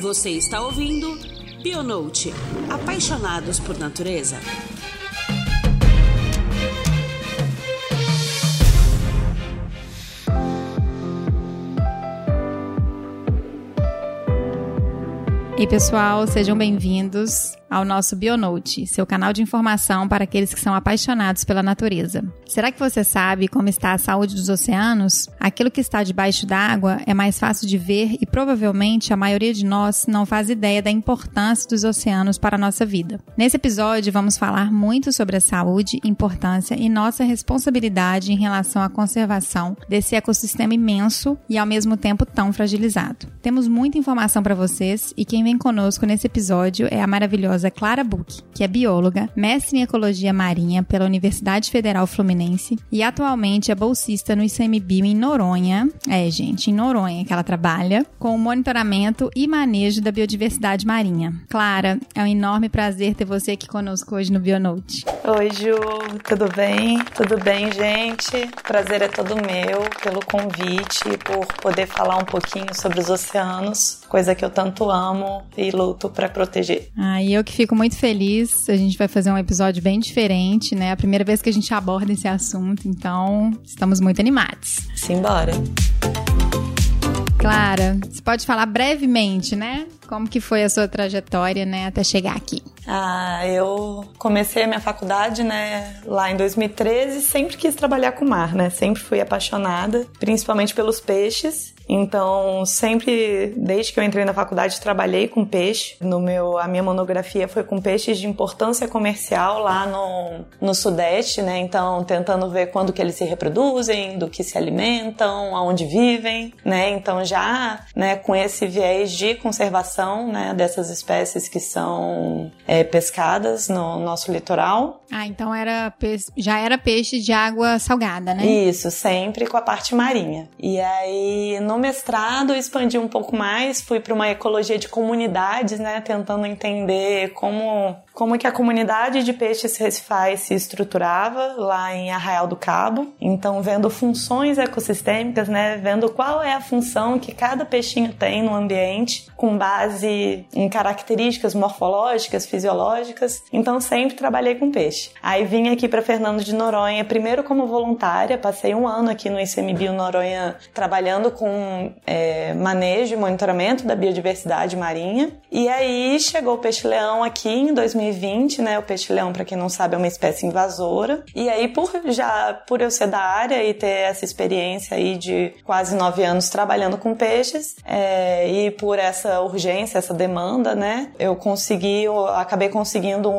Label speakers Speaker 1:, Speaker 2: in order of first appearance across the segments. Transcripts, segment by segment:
Speaker 1: Você está ouvindo Bionote Apaixonados por Natureza.
Speaker 2: Ei, pessoal, sejam bem-vindos ao nosso Bionote, seu canal de informação para aqueles que são apaixonados pela natureza. Será que você sabe como está a saúde dos oceanos? Aquilo que está debaixo d'água é mais fácil de ver e provavelmente a maioria de nós não faz ideia da importância dos oceanos para a nossa vida. Nesse episódio, vamos falar muito sobre a saúde, importância e nossa responsabilidade em relação à conservação desse ecossistema imenso e ao mesmo tempo tão fragilizado. Temos muita informação para vocês e quem vem conosco nesse episódio é a maravilhosa maravilhosa Clara Buch, que é bióloga, mestre em ecologia marinha pela Universidade Federal Fluminense e atualmente é bolsista no ICMBio em Noronha. É, gente, em Noronha que ela trabalha, com o monitoramento e manejo da biodiversidade marinha. Clara, é um enorme prazer ter você aqui conosco hoje no Bionote.
Speaker 3: Oi, Ju, tudo bem? Tudo bem, gente? Prazer é todo meu pelo convite, por poder falar um pouquinho sobre os oceanos, coisa que eu tanto amo e luto para proteger.
Speaker 2: Ah, e eu que fico muito feliz. A gente vai fazer um episódio bem diferente, né? A primeira vez que a gente aborda esse assunto, então estamos muito animados.
Speaker 3: Simbora.
Speaker 2: Clara, você pode falar brevemente, né? Como que foi a sua trajetória, né, até chegar aqui?
Speaker 3: Ah, eu comecei a minha faculdade, né, lá em 2013, sempre quis trabalhar com mar, né? Sempre fui apaixonada, principalmente pelos peixes. Então, sempre, desde que eu entrei na faculdade, trabalhei com peixe. No meu, a minha monografia foi com peixes de importância comercial lá no, no Sudeste, né? Então, tentando ver quando que eles se reproduzem, do que se alimentam, aonde vivem, né? Então, já, né, com esse viés de conservação, né, dessas espécies que são é, pescadas no nosso litoral.
Speaker 2: Ah, então era já era peixe de água salgada, né?
Speaker 3: Isso, sempre com a parte marinha. E aí, no mestrado, expandi um pouco mais, fui para uma ecologia de comunidades, né, tentando entender como como que a comunidade de peixes recifais se estruturava lá em Arraial do Cabo. Então, vendo funções ecossistêmicas, né, vendo qual é a função que cada peixinho tem no ambiente, com base em características morfológicas, fisiológicas. Então, sempre trabalhei com peixe. Aí vim aqui para Fernando de Noronha, primeiro como voluntária, passei um ano aqui no ICMBio Noronha trabalhando com é, manejo e monitoramento da biodiversidade marinha. E aí chegou o peixe-leão aqui em 2000 2020, né? O peixe-leão, para quem não sabe, é uma espécie invasora. E aí, por já por eu ser da área e ter essa experiência aí de quase nove anos trabalhando com peixes, é, e por essa urgência, essa demanda, né? Eu consegui, eu acabei conseguindo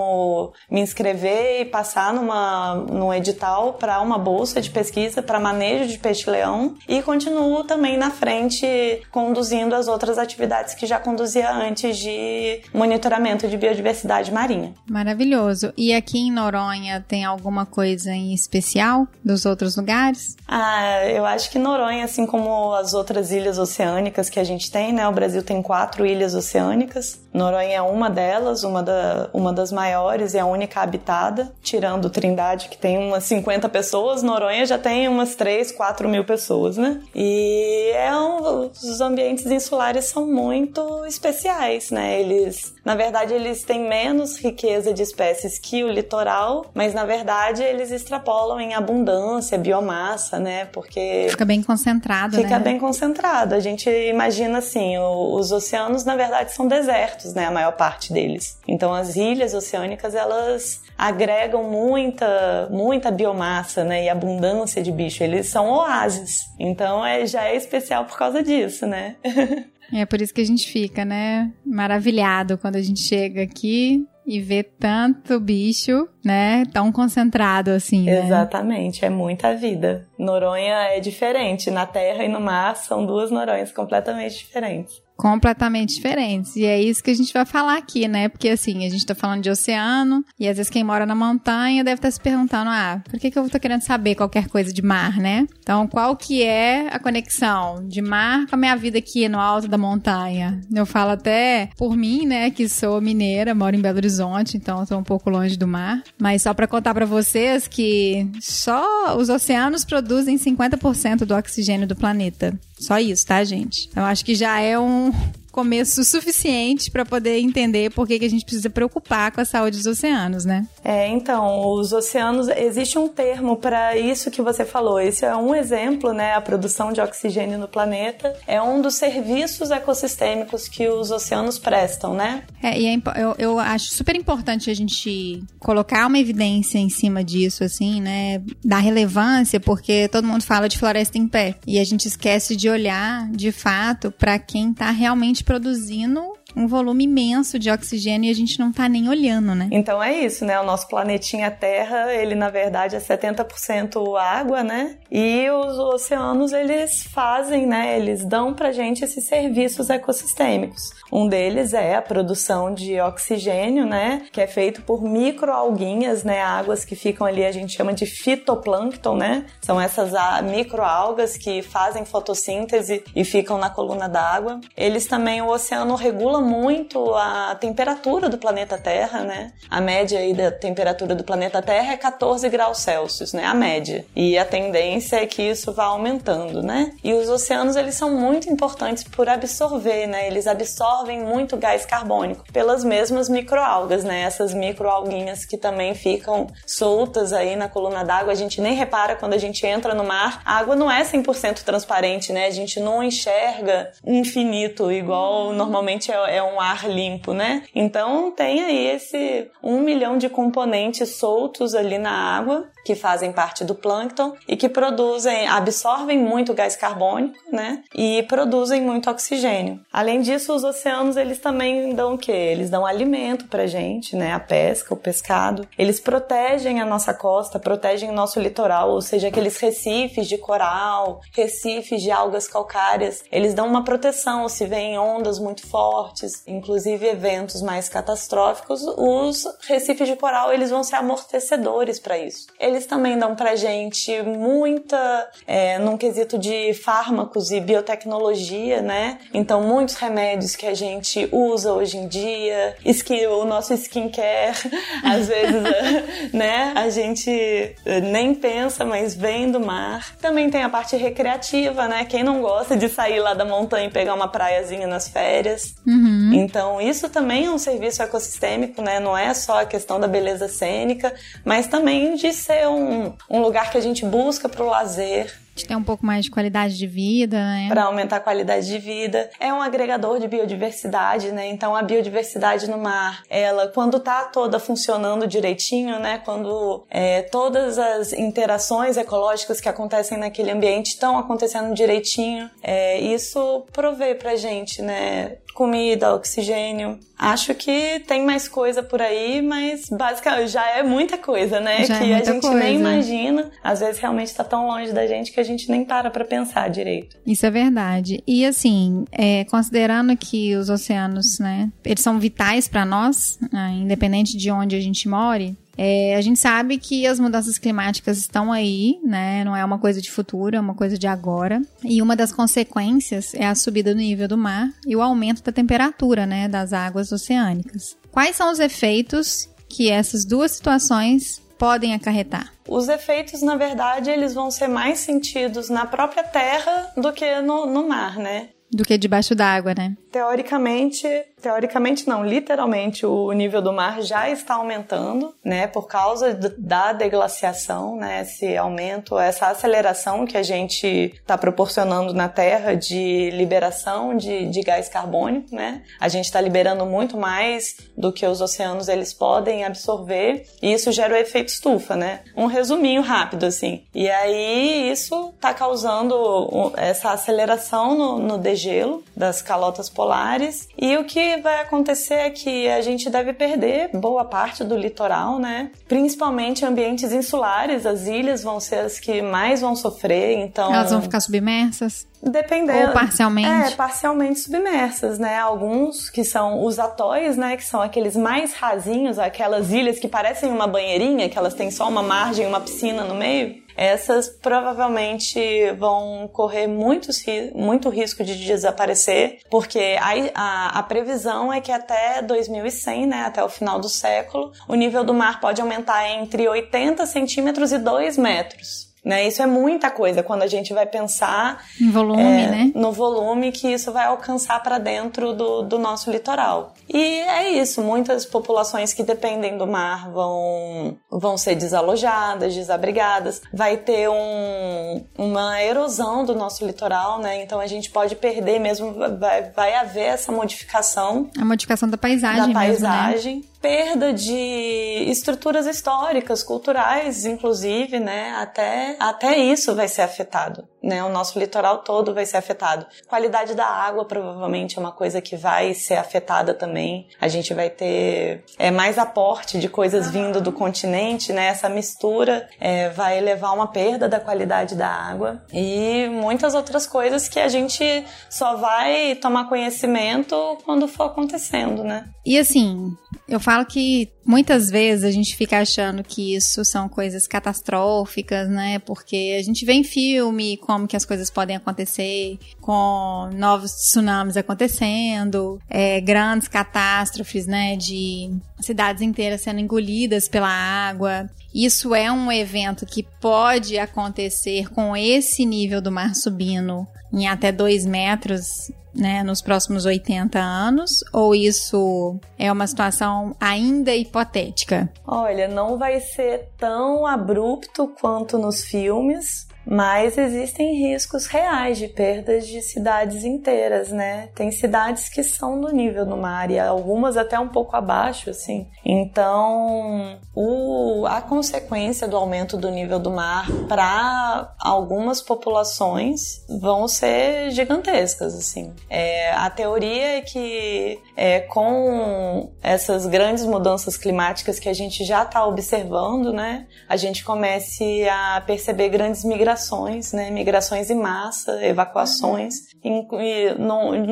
Speaker 3: me inscrever e passar numa, num edital para uma bolsa de pesquisa para manejo de peixe-leão e continuo também na frente conduzindo as outras atividades que já conduzia antes de monitoramento de biodiversidade marinha.
Speaker 2: Maravilhoso. E aqui em Noronha tem alguma coisa em especial dos outros lugares?
Speaker 3: Ah, eu acho que Noronha, assim como as outras ilhas oceânicas que a gente tem, né? O Brasil tem quatro ilhas oceânicas. Noronha é uma delas, uma, da, uma das maiores e a única habitada, tirando Trindade, que tem umas 50 pessoas, Noronha já tem umas 3, 4 mil pessoas, né? E é um, os ambientes insulares são muito especiais, né? Eles, na verdade, eles têm menos riqueza de espécies que o litoral, mas na verdade eles extrapolam em abundância, biomassa, né? Porque.
Speaker 2: Fica bem concentrado,
Speaker 3: Fica
Speaker 2: né?
Speaker 3: bem concentrado. A gente imagina assim: os oceanos, na verdade, são desertos, né? A maior parte deles. Então as ilhas oceânicas, elas agregam muita, muita biomassa, né? E abundância de bicho. Eles são oásis. Então é, já é especial por causa disso, né?
Speaker 2: É por isso que a gente fica, né? Maravilhado quando a gente chega aqui e ver tanto bicho, né, tão concentrado assim,
Speaker 3: né? Exatamente, é muita vida. Noronha é diferente, na terra e no mar são duas Noronhas completamente diferentes
Speaker 2: completamente diferentes. E é isso que a gente vai falar aqui, né? Porque assim, a gente tá falando de oceano, e às vezes quem mora na montanha deve estar tá se perguntando: ah, por que, que eu tô querendo saber qualquer coisa de mar, né? Então, qual que é a conexão de mar com a minha vida aqui no alto da montanha? Eu falo até por mim, né, que sou mineira, moro em Belo Horizonte, então tô um pouco longe do mar. Mas só para contar para vocês que só os oceanos produzem 50% do oxigênio do planeta. Só isso, tá, gente? Eu acho que já é um começo suficiente para poder entender por que, que a gente precisa preocupar com a saúde dos oceanos, né?
Speaker 3: É, então, os oceanos, existe um termo para isso que você falou. Esse é um exemplo, né? A produção de oxigênio no planeta é um dos serviços ecossistêmicos que os oceanos prestam, né?
Speaker 2: É, e é, eu, eu acho super importante a gente colocar uma evidência em cima disso, assim, né? Da relevância, porque todo mundo fala de floresta em pé e a gente esquece de olhar, de fato, para quem está realmente produzindo um volume imenso de oxigênio e a gente não tá nem olhando, né?
Speaker 3: Então é isso, né? O nosso planetinha Terra, ele na verdade é 70% água, né? E os oceanos, eles fazem, né? Eles dão pra gente esses serviços ecossistêmicos. Um deles é a produção de oxigênio, né? Que é feito por microalguinhas, né? Águas que ficam ali, a gente chama de fitoplâncton, né? São essas microalgas que fazem fotossíntese e ficam na coluna d'água. Eles também, o oceano regula muito a temperatura do planeta Terra, né? A média aí da temperatura do planeta Terra é 14 graus Celsius, né? A média. E a tendência é que isso vá aumentando, né? E os oceanos, eles são muito importantes por absorver, né? Eles absorvem muito gás carbônico pelas mesmas microalgas, né? Essas microalguinhas que também ficam soltas aí na coluna d'água. A gente nem repara quando a gente entra no mar. A água não é 100% transparente, né? A gente não enxerga infinito igual normalmente é é um ar limpo, né? Então tem aí esse um milhão de componentes soltos ali na água que fazem parte do plâncton e que produzem, absorvem muito gás carbônico, né? E produzem muito oxigênio. Além disso, os oceanos eles também dão o quê? Eles dão alimento pra gente, né? A pesca, o pescado. Eles protegem a nossa costa, protegem o nosso litoral, ou seja, aqueles recifes de coral, recifes de algas calcárias. Eles dão uma proteção se vêm ondas muito fortes, inclusive eventos mais catastróficos, os recifes de coral eles vão ser amortecedores para isso eles também dão pra gente muita, é, num quesito de fármacos e biotecnologia, né? Então, muitos remédios que a gente usa hoje em dia, skin, o nosso skincare, às vezes, né? A gente nem pensa, mas vem do mar. Também tem a parte recreativa, né? Quem não gosta de sair lá da montanha e pegar uma praiazinha nas férias.
Speaker 2: Uhum.
Speaker 3: Então, isso também é um serviço ecossistêmico, né? Não é só a questão da beleza cênica, mas também de ser um, um lugar que a gente busca para o lazer,
Speaker 2: ter um pouco mais de qualidade de vida, né?
Speaker 3: Para aumentar a qualidade de vida. É um agregador de biodiversidade, né? Então a biodiversidade no mar, ela quando tá toda funcionando direitinho, né? Quando é, todas as interações ecológicas que acontecem naquele ambiente estão acontecendo direitinho, é, isso provê pra gente, né? comida, oxigênio. Acho que tem mais coisa por aí, mas basicamente já é muita coisa, né?
Speaker 2: Já é
Speaker 3: que
Speaker 2: é
Speaker 3: a gente
Speaker 2: coisa.
Speaker 3: nem imagina. Às vezes realmente tá tão longe da gente que a gente nem para pra pensar direito.
Speaker 2: Isso é verdade. E assim, é, considerando que os oceanos, né, eles são vitais para nós, né, independente de onde a gente more, é, a gente sabe que as mudanças climáticas estão aí, né? Não é uma coisa de futuro, é uma coisa de agora. E uma das consequências é a subida do nível do mar e o aumento da temperatura, né, das águas oceânicas. Quais são os efeitos que essas duas situações podem acarretar?
Speaker 3: Os efeitos, na verdade, eles vão ser mais sentidos na própria terra do que no, no mar, né?
Speaker 2: Do que debaixo d'água, né?
Speaker 3: Teoricamente, teoricamente não, literalmente o nível do mar já está aumentando, né, por causa da deglaciação, né, esse aumento, essa aceleração que a gente está proporcionando na Terra de liberação de, de gás carbônico, né, a gente está liberando muito mais do que os oceanos eles podem absorver e isso gera o efeito estufa, né, um resuminho rápido assim, e aí isso está causando essa aceleração no, no degelo das calotas polares e o que vai acontecer é que a gente deve perder boa parte do litoral, né? Principalmente ambientes insulares, as ilhas vão ser as que mais vão sofrer, então...
Speaker 2: Elas vão ficar submersas?
Speaker 3: Dependendo.
Speaker 2: Ou parcialmente?
Speaker 3: É, parcialmente submersas, né? Alguns que são os atóis, né? Que são aqueles mais rasinhos, aquelas ilhas que parecem uma banheirinha, que elas têm só uma margem, uma piscina no meio essas provavelmente vão correr muitos, muito risco de desaparecer, porque a, a, a, previsão é que até 2100, né, até o final do século, o nível do mar pode aumentar entre 80 centímetros e 2 metros né? Isso é muita coisa quando a gente vai pensar
Speaker 2: em volume, é, né?
Speaker 3: No volume que isso vai alcançar para dentro do, do nosso litoral. E é isso, muitas populações que dependem do mar vão, vão ser desalojadas, desabrigadas, vai ter um, uma erosão do nosso litoral, né? Então a gente pode perder mesmo, vai, vai haver essa modificação.
Speaker 2: A modificação da paisagem.
Speaker 3: Da paisagem.
Speaker 2: Mesmo, né?
Speaker 3: Perda de estruturas históricas, culturais, inclusive, né? Até, até isso vai ser afetado, né? O nosso litoral todo vai ser afetado. Qualidade da água provavelmente é uma coisa que vai ser afetada também. A gente vai ter é, mais aporte de coisas vindo do continente, né? Essa mistura é, vai levar a uma perda da qualidade da água e muitas outras coisas que a gente só vai tomar conhecimento quando for acontecendo, né?
Speaker 2: E assim, eu falo que muitas vezes a gente fica achando que isso são coisas catastróficas, né? Porque a gente vê em filme como que as coisas podem acontecer, com novos tsunamis acontecendo, é, grandes catástrofes, né? De cidades inteiras sendo engolidas pela água. Isso é um evento que pode acontecer com esse nível do mar subindo em até dois metros né, nos próximos 80 anos? Ou isso é uma situação ainda hipotética?
Speaker 3: Olha, não vai ser tão abrupto quanto nos filmes, mas existem riscos reais de perdas de cidades inteiras, né? Tem cidades que são do nível do mar e algumas até um pouco abaixo, assim. Então, o, a consequência do aumento do nível do mar para algumas populações vão ser gigantescas, assim. É, a teoria é que é, com essas grandes mudanças climáticas que a gente já está observando, né? A gente comece a perceber grandes migrações migrações, né? Migrações em massa, evacuações. Em,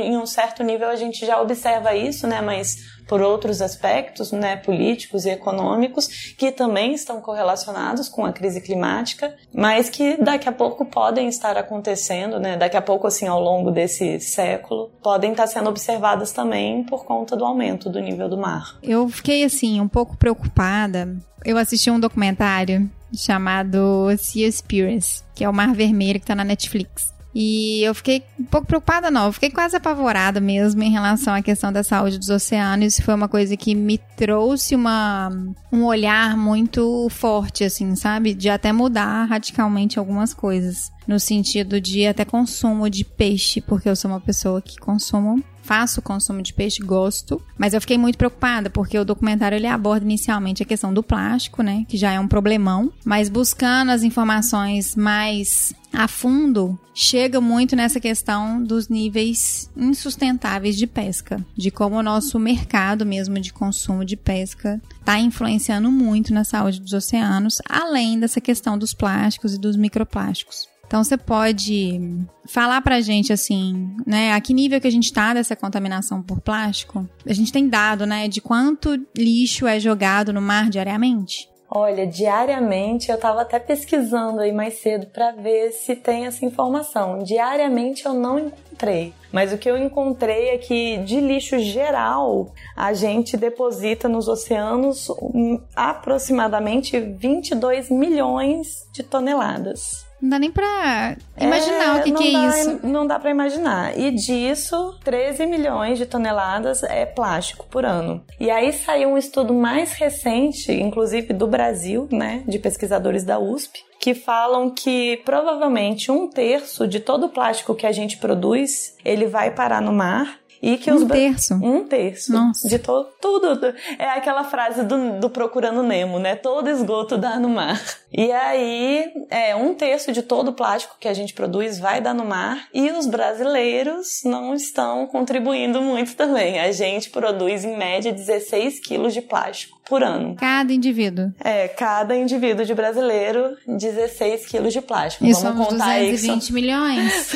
Speaker 3: em um certo nível a gente já observa isso, né? Mas por outros aspectos, né, políticos e econômicos, que também estão correlacionados com a crise climática, mas que daqui a pouco podem estar acontecendo, né, daqui a pouco, assim, ao longo desse século, podem estar sendo observadas também por conta do aumento do nível do mar.
Speaker 2: Eu fiquei, assim, um pouco preocupada. Eu assisti um documentário chamado Seaspiracy, que é o Mar Vermelho que tá na Netflix. E eu fiquei um pouco preocupada, não. Eu fiquei quase apavorada mesmo em relação à questão da saúde dos oceanos. Isso foi uma coisa que me trouxe uma, um olhar muito forte, assim, sabe? De até mudar radicalmente algumas coisas. No sentido de até consumo de peixe, porque eu sou uma pessoa que consumo faço consumo de peixe, gosto, mas eu fiquei muito preocupada porque o documentário ele aborda inicialmente a questão do plástico, né, que já é um problemão, mas buscando as informações mais a fundo, chega muito nessa questão dos níveis insustentáveis de pesca, de como o nosso mercado mesmo de consumo de pesca está influenciando muito na saúde dos oceanos, além dessa questão dos plásticos e dos microplásticos. Então você pode falar pra gente assim, né, a que nível que a gente tá dessa contaminação por plástico? A gente tem dado, né, de quanto lixo é jogado no mar diariamente?
Speaker 3: Olha, diariamente eu estava até pesquisando aí mais cedo para ver se tem essa informação. Diariamente eu não encontrei. Mas o que eu encontrei é que de lixo geral a gente deposita nos oceanos aproximadamente 22 milhões de toneladas.
Speaker 2: Não dá nem pra imaginar é, o que, que é isso.
Speaker 3: Não dá pra imaginar. E disso, 13 milhões de toneladas é plástico por ano. E aí saiu um estudo mais recente, inclusive do Brasil, né, de pesquisadores da USP, que falam que provavelmente um terço de todo o plástico que a gente produz, ele vai parar no mar e que
Speaker 2: um
Speaker 3: os
Speaker 2: terço.
Speaker 3: Um terço.
Speaker 2: Nossa.
Speaker 3: De todo, tudo. É aquela frase do, do Procurando Nemo, né? Todo esgoto dá no mar. E aí, é, um terço de todo o plástico que a gente produz vai dar no mar e os brasileiros não estão contribuindo muito também. A gente produz, em média, 16 quilos de plástico por ano.
Speaker 2: Cada indivíduo.
Speaker 3: É, cada indivíduo de brasileiro, 16 quilos de plástico.
Speaker 2: E Vamos contar 220 aí. milhões.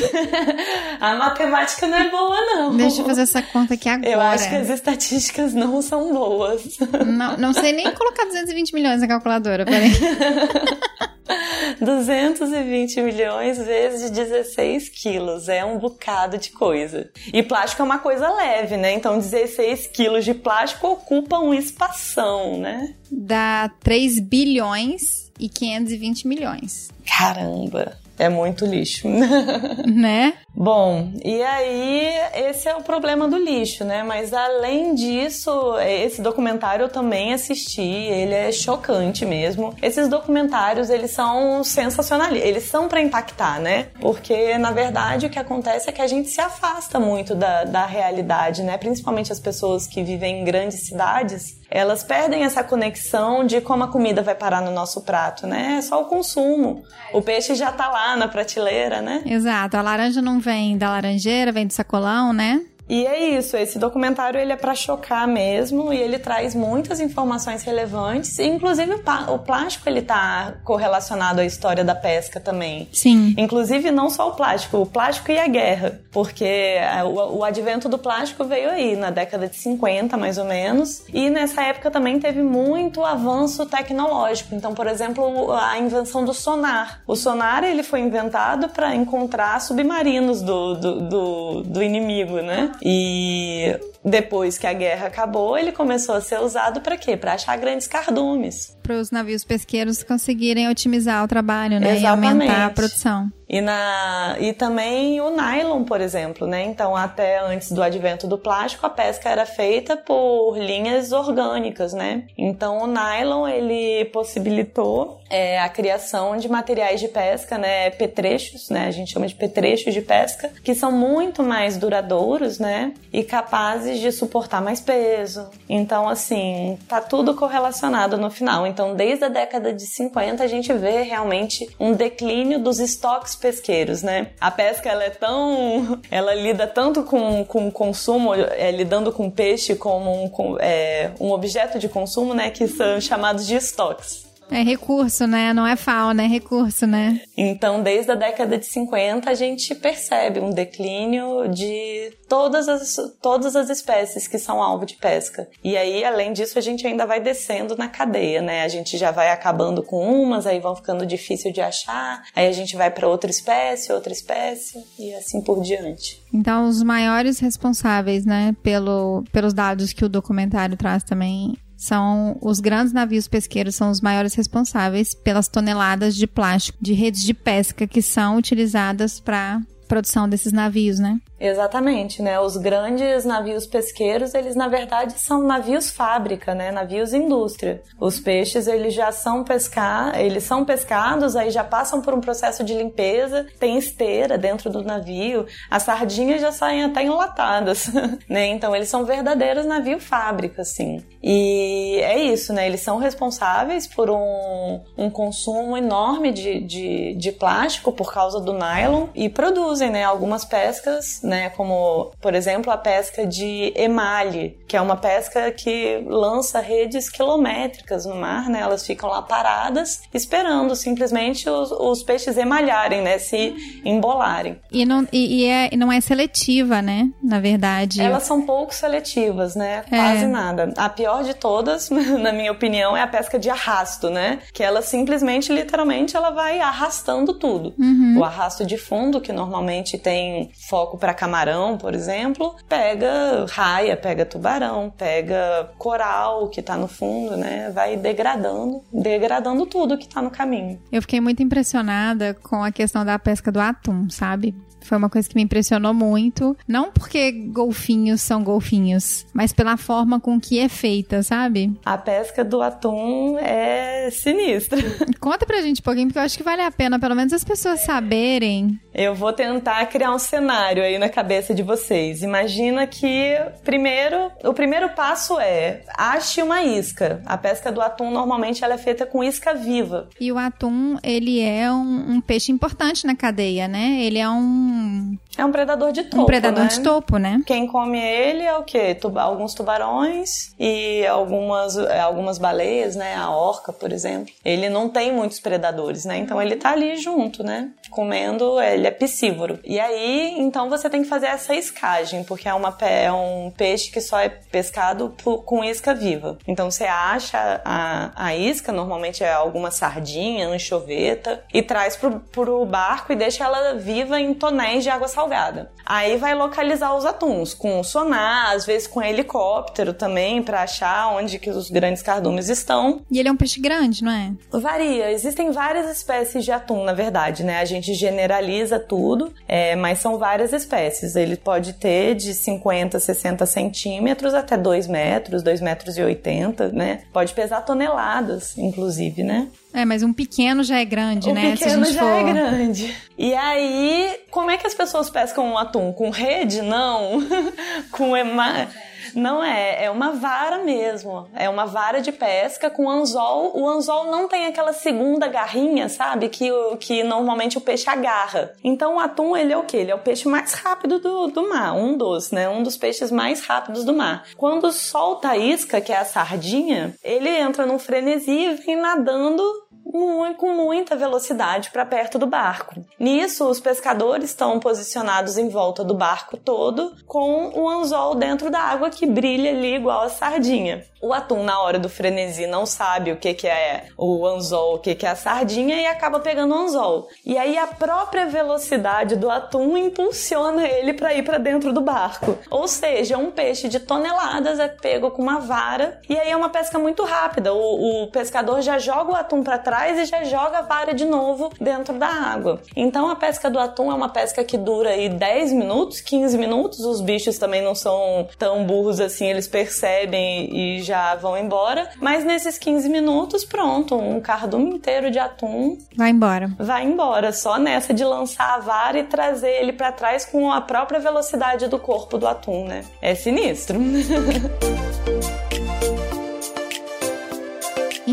Speaker 3: a matemática não é boa, não.
Speaker 2: Deixa eu fazer essa conta aqui agora.
Speaker 3: Eu acho que as estatísticas não são boas.
Speaker 2: Não, não sei nem colocar 220 milhões na calculadora, peraí.
Speaker 3: 220 milhões vezes 16 quilos. É um bocado de coisa. E plástico é uma coisa leve, né? Então 16 quilos de plástico ocupa um espação, né?
Speaker 2: Dá 3 bilhões e 520 milhões.
Speaker 3: Caramba! É muito lixo.
Speaker 2: né?
Speaker 3: Bom, e aí esse é o problema do lixo, né? Mas além disso, esse documentário eu também assisti, ele é chocante mesmo. Esses documentários, eles são sensacionais, eles são para impactar, né? Porque na verdade o que acontece é que a gente se afasta muito da, da realidade, né? Principalmente as pessoas que vivem em grandes cidades, elas perdem essa conexão de como a comida vai parar no nosso prato, né? É só o consumo. O peixe já tá lá na prateleira, né?
Speaker 2: Exato. A laranja não vem da laranjeira, vem do sacolão, né?
Speaker 3: E é isso, esse documentário ele é para chocar mesmo e ele traz muitas informações relevantes, inclusive o, plástico ele tá correlacionado à história da pesca também.
Speaker 2: Sim.
Speaker 3: Inclusive não só o plástico, o plástico e a guerra, porque é, o, o advento do plástico veio aí na década de 50, mais ou menos, e nessa época também teve muito avanço tecnológico. Então, por exemplo, a invenção do sonar. O sonar ele foi inventado para encontrar submarinos do, do, do, do inimigo, né? E depois que a guerra acabou, ele começou a ser usado para quê? Para achar grandes cardumes.
Speaker 2: Para os navios pesqueiros conseguirem otimizar o trabalho, né? Exatamente. E aumentar a produção.
Speaker 3: E, na, e também o nylon, por exemplo, né? Então, até antes do advento do plástico, a pesca era feita por linhas orgânicas, né? Então, o nylon, ele possibilitou é, a criação de materiais de pesca, né? Petrechos, né? A gente chama de petrechos de pesca, que são muito mais duradouros, né? E capazes de suportar mais peso. Então, assim, tá tudo correlacionado no final. Então, desde a década de 50, a gente vê realmente um declínio dos estoques pesqueiros, né? A pesca ela é tão, ela lida tanto com, com consumo, é, lidando com peixe como um, com, é, um objeto de consumo, né? Que são chamados de estoques.
Speaker 2: É recurso, né? Não é fauna, é recurso, né?
Speaker 3: Então, desde a década de 50, a gente percebe um declínio de todas as, todas as espécies que são alvo de pesca. E aí, além disso, a gente ainda vai descendo na cadeia, né? A gente já vai acabando com umas, aí vão ficando difícil de achar, aí a gente vai para outra espécie, outra espécie e assim por diante.
Speaker 2: Então, os maiores responsáveis, né, pelo, pelos dados que o documentário traz também são os grandes navios pesqueiros são os maiores responsáveis pelas toneladas de plástico de redes de pesca que são utilizadas para produção desses navios, né?
Speaker 3: Exatamente, né? Os grandes navios pesqueiros, eles na verdade são navios fábrica, né? Navios indústria. Os peixes, eles já são pescar, eles são pescados, aí já passam por um processo de limpeza, tem esteira dentro do navio, as sardinhas já saem até enlatadas, né? Então eles são verdadeiros navio fábrica, assim. E é isso, né? Eles são responsáveis por um, um consumo enorme de, de, de plástico por causa do nylon e produzem, né? Algumas pescas, né? Como, por exemplo, a pesca de emalhe, que é uma pesca que lança redes quilométricas no mar, né? Elas ficam lá paradas, esperando simplesmente os, os peixes emalharem, né? Se embolarem.
Speaker 2: E não, e, e é, não é seletiva, né? Na verdade.
Speaker 3: Elas são pouco seletivas, né? É. Quase nada. A pior de todas, na minha opinião, é a pesca de arrasto, né? Que ela simplesmente, literalmente, ela vai arrastando tudo. Uhum. O arrasto de fundo, que normalmente tem foco para camarão, por exemplo, pega raia, pega tubarão, pega coral que tá no fundo, né? Vai degradando, degradando tudo que tá no caminho.
Speaker 2: Eu fiquei muito impressionada com a questão da pesca do atum, sabe? Foi uma coisa que me impressionou muito. Não porque golfinhos são golfinhos, mas pela forma com que é feita, sabe?
Speaker 3: A pesca do atum é sinistra.
Speaker 2: Conta pra gente um pouquinho, porque eu acho que vale a pena, pelo menos as pessoas saberem.
Speaker 3: Eu vou tentar criar um cenário aí na cabeça de vocês. Imagina que, primeiro, o primeiro passo é ache uma isca. A pesca do atum normalmente ela é feita com isca viva.
Speaker 2: E o atum, ele é um, um peixe importante na cadeia, né? Ele é um Hmm.
Speaker 3: É um predador de topo.
Speaker 2: Um predador
Speaker 3: né?
Speaker 2: de topo, né?
Speaker 3: Quem come ele é o quê? Tuba alguns tubarões e algumas, algumas baleias, né? A orca, por exemplo. Ele não tem muitos predadores, né? Então ele tá ali junto, né? Comendo, ele é piscívoro. E aí, então você tem que fazer essa escagem, porque é, uma, é um peixe que só é pescado com isca viva. Então você acha a, a isca, normalmente é alguma sardinha, anchoveta, e traz pro, pro barco e deixa ela viva em tonéis de água salgada salgada. Aí vai localizar os atuns com sonar, às vezes com helicóptero também para achar onde que os grandes cardumes estão.
Speaker 2: E ele é um peixe grande, não é?
Speaker 3: Varia. Existem várias espécies de atum, na verdade, né? A gente generaliza tudo, é, mas são várias espécies. Ele pode ter de 50, 60 centímetros até 2 metros, 2 metros e 80, né? Pode pesar toneladas, inclusive, né?
Speaker 2: É, mas um pequeno já é grande,
Speaker 3: o
Speaker 2: né?
Speaker 3: pequeno já for... é grande. E aí, como é que as pessoas pescam um atum? Com rede? Não. com ema... Não é, é uma vara mesmo. É uma vara de pesca com anzol. O anzol não tem aquela segunda garrinha, sabe? Que, que normalmente o peixe agarra. Então o atum, ele é o quê? Ele é o peixe mais rápido do, do mar. Um dos, né? Um dos peixes mais rápidos do mar. Quando solta a isca, que é a sardinha, ele entra num frenesi e vem nadando com muita velocidade para perto do barco. Nisso, os pescadores estão posicionados em volta do barco todo, com o anzol dentro da água que brilha ali igual a sardinha. O atum, na hora do frenesi, não sabe o que, que é o anzol, o que, que é a sardinha e acaba pegando o anzol. E aí a própria velocidade do atum impulsiona ele para ir para dentro do barco. Ou seja, um peixe de toneladas é pego com uma vara e aí é uma pesca muito rápida. O, o pescador já joga o atum para trás e já joga a vara de novo dentro da água. Então a pesca do atum é uma pesca que dura aí 10 minutos, 15 minutos. Os bichos também não são tão burros assim, eles percebem e já já vão embora. Mas nesses 15 minutos, pronto, um cardume inteiro de atum.
Speaker 2: Vai embora.
Speaker 3: Vai embora. Só nessa de lançar a vara e trazer ele para trás com a própria velocidade do corpo do atum, né? É sinistro.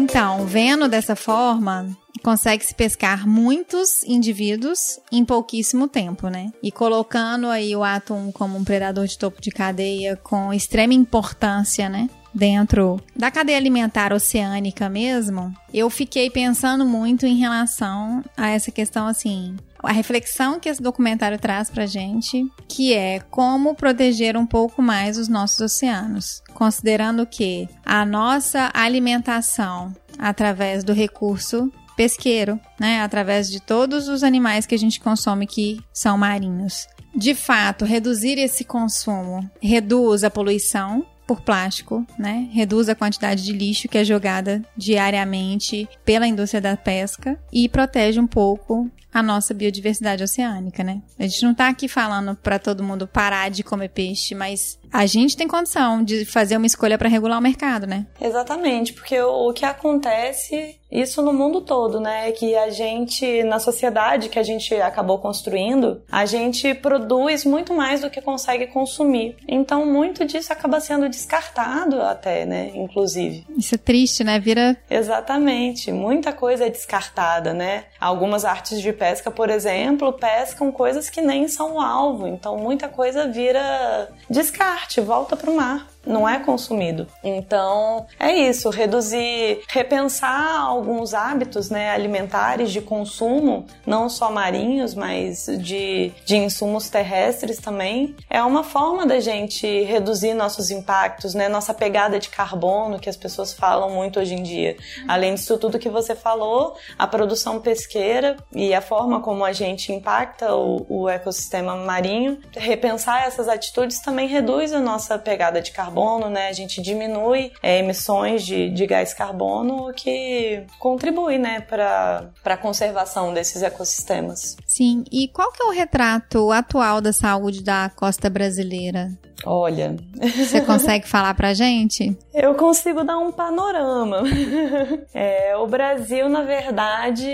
Speaker 2: Então, vendo dessa forma, consegue-se pescar muitos indivíduos em pouquíssimo tempo, né? E colocando aí o atum como um predador de topo de cadeia com extrema importância, né? Dentro da cadeia alimentar oceânica mesmo, eu fiquei pensando muito em relação a essa questão assim, a reflexão que esse documentário traz pra gente, que é como proteger um pouco mais os nossos oceanos, considerando que a nossa alimentação através do recurso pesqueiro, né, através de todos os animais que a gente consome que são marinhos. De fato, reduzir esse consumo reduz a poluição, por plástico, né? Reduz a quantidade de lixo que é jogada diariamente pela indústria da pesca e protege um pouco a nossa biodiversidade oceânica, né? A gente não tá aqui falando para todo mundo parar de comer peixe, mas a gente tem condição de fazer uma escolha para regular o mercado, né?
Speaker 3: Exatamente, porque o, que acontece isso no mundo todo, né? Que a gente, na sociedade que a gente acabou construindo, a gente produz muito mais do que consegue consumir. Então, muito disso acaba sendo descartado até, né? Inclusive.
Speaker 2: Isso é triste, né? Vira.
Speaker 3: Exatamente. Muita coisa é descartada, né? Algumas artes de pesca, por exemplo, pescam coisas que nem são alvo. Então, muita coisa vira descarte, volta para o mar não é consumido. Então, é isso, reduzir, repensar alguns hábitos, né, alimentares de consumo, não só marinhos, mas de, de insumos terrestres também, é uma forma da gente reduzir nossos impactos, né, nossa pegada de carbono, que as pessoas falam muito hoje em dia. Além disso tudo que você falou, a produção pesqueira e a forma como a gente impacta o, o ecossistema marinho, repensar essas atitudes também reduz a nossa pegada de carbono carbono, né? A gente diminui é, emissões de, de gás carbono, o que contribui, né, para a conservação desses ecossistemas.
Speaker 2: Sim. E qual que é o retrato atual da saúde da costa brasileira?
Speaker 3: Olha.
Speaker 2: Você consegue falar pra gente?
Speaker 3: Eu consigo dar um panorama. É, o Brasil, na verdade,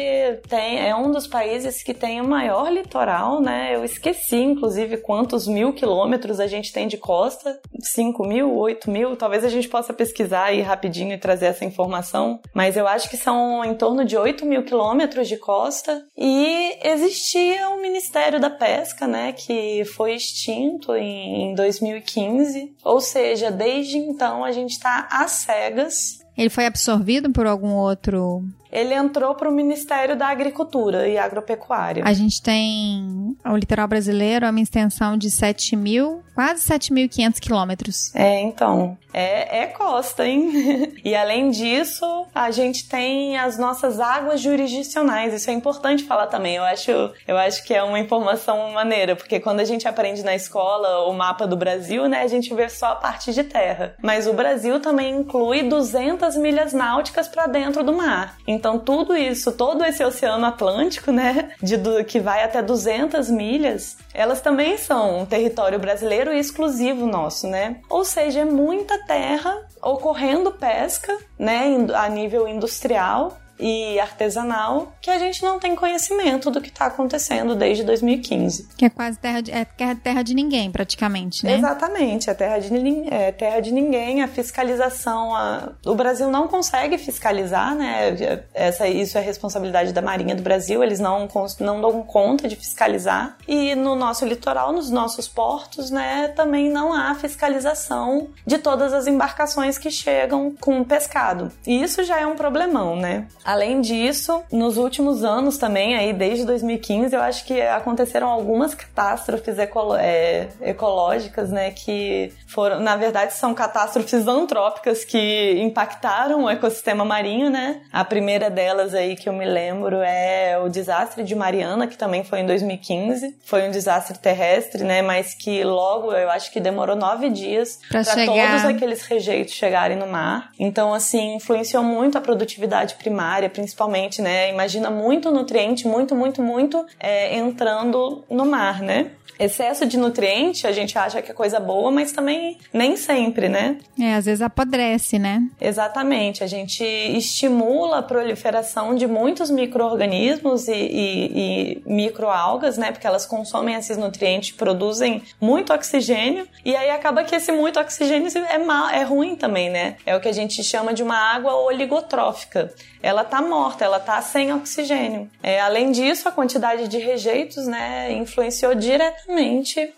Speaker 3: tem, é um dos países que tem o maior litoral, né? Eu esqueci, inclusive, quantos mil quilômetros a gente tem de costa. 5 mil, 8 mil. Talvez a gente possa pesquisar aí rapidinho e trazer essa informação. Mas eu acho que são em torno de 8 mil quilômetros de costa. E existia o Ministério da Pesca, né? Que foi extinto em, em 2000 2015. Ou seja, desde então a gente está às cegas
Speaker 2: ele foi absorvido por algum outro
Speaker 3: ele entrou para o Ministério da Agricultura e Agropecuária.
Speaker 2: A gente tem o litoral brasileiro, é uma extensão de 7 mil, quase 7.500 quilômetros.
Speaker 3: É, então, é, é costa, hein? e além disso, a gente tem as nossas águas jurisdicionais. Isso é importante falar também. Eu acho, eu acho que é uma informação maneira, porque quando a gente aprende na escola o mapa do Brasil, né, a gente vê só a parte de terra. Mas o Brasil também inclui 200 milhas náuticas para dentro do mar. Então, tudo isso, todo esse oceano Atlântico, né, de, que vai até 200 milhas, elas também são um território brasileiro exclusivo nosso, né? Ou seja, é muita terra ocorrendo pesca, né, a nível industrial e artesanal que a gente não tem conhecimento do que está acontecendo desde 2015.
Speaker 2: Que é quase terra de, é terra de ninguém, praticamente, né?
Speaker 3: Exatamente, é terra de, é terra de ninguém. A fiscalização, a, o Brasil não consegue fiscalizar, né? Essa, isso é responsabilidade da Marinha do Brasil, eles não, não dão conta de fiscalizar. E no nosso litoral, nos nossos portos, né, também não há fiscalização de todas as embarcações que chegam com pescado. E isso já é um problemão, né? Além disso, nos últimos anos também, aí desde 2015, eu acho que aconteceram algumas catástrofes é, ecológicas, né, que foram, na verdade, são catástrofes antrópicas que impactaram o ecossistema marinho, né? A primeira delas aí que eu me lembro é o desastre de Mariana, que também foi em 2015. Foi um desastre terrestre, né, mas que logo, eu acho que demorou nove dias para todos aqueles rejeitos chegarem no mar. Então, assim, influenciou muito a produtividade primária área, principalmente, né? Imagina muito nutriente, muito, muito, muito é, entrando no mar, né? Excesso de nutriente, a gente acha que é coisa boa, mas também nem sempre, né?
Speaker 2: É, às vezes apodrece, né?
Speaker 3: Exatamente. A gente estimula a proliferação de muitos micro-organismos e, e, e microalgas, né? Porque elas consomem esses nutrientes, produzem muito oxigênio, e aí acaba que esse muito oxigênio é, mal, é ruim também, né? É o que a gente chama de uma água oligotrófica ela tá morta, ela tá sem oxigênio. É, além disso, a quantidade de rejeitos, né, influenciou diretamente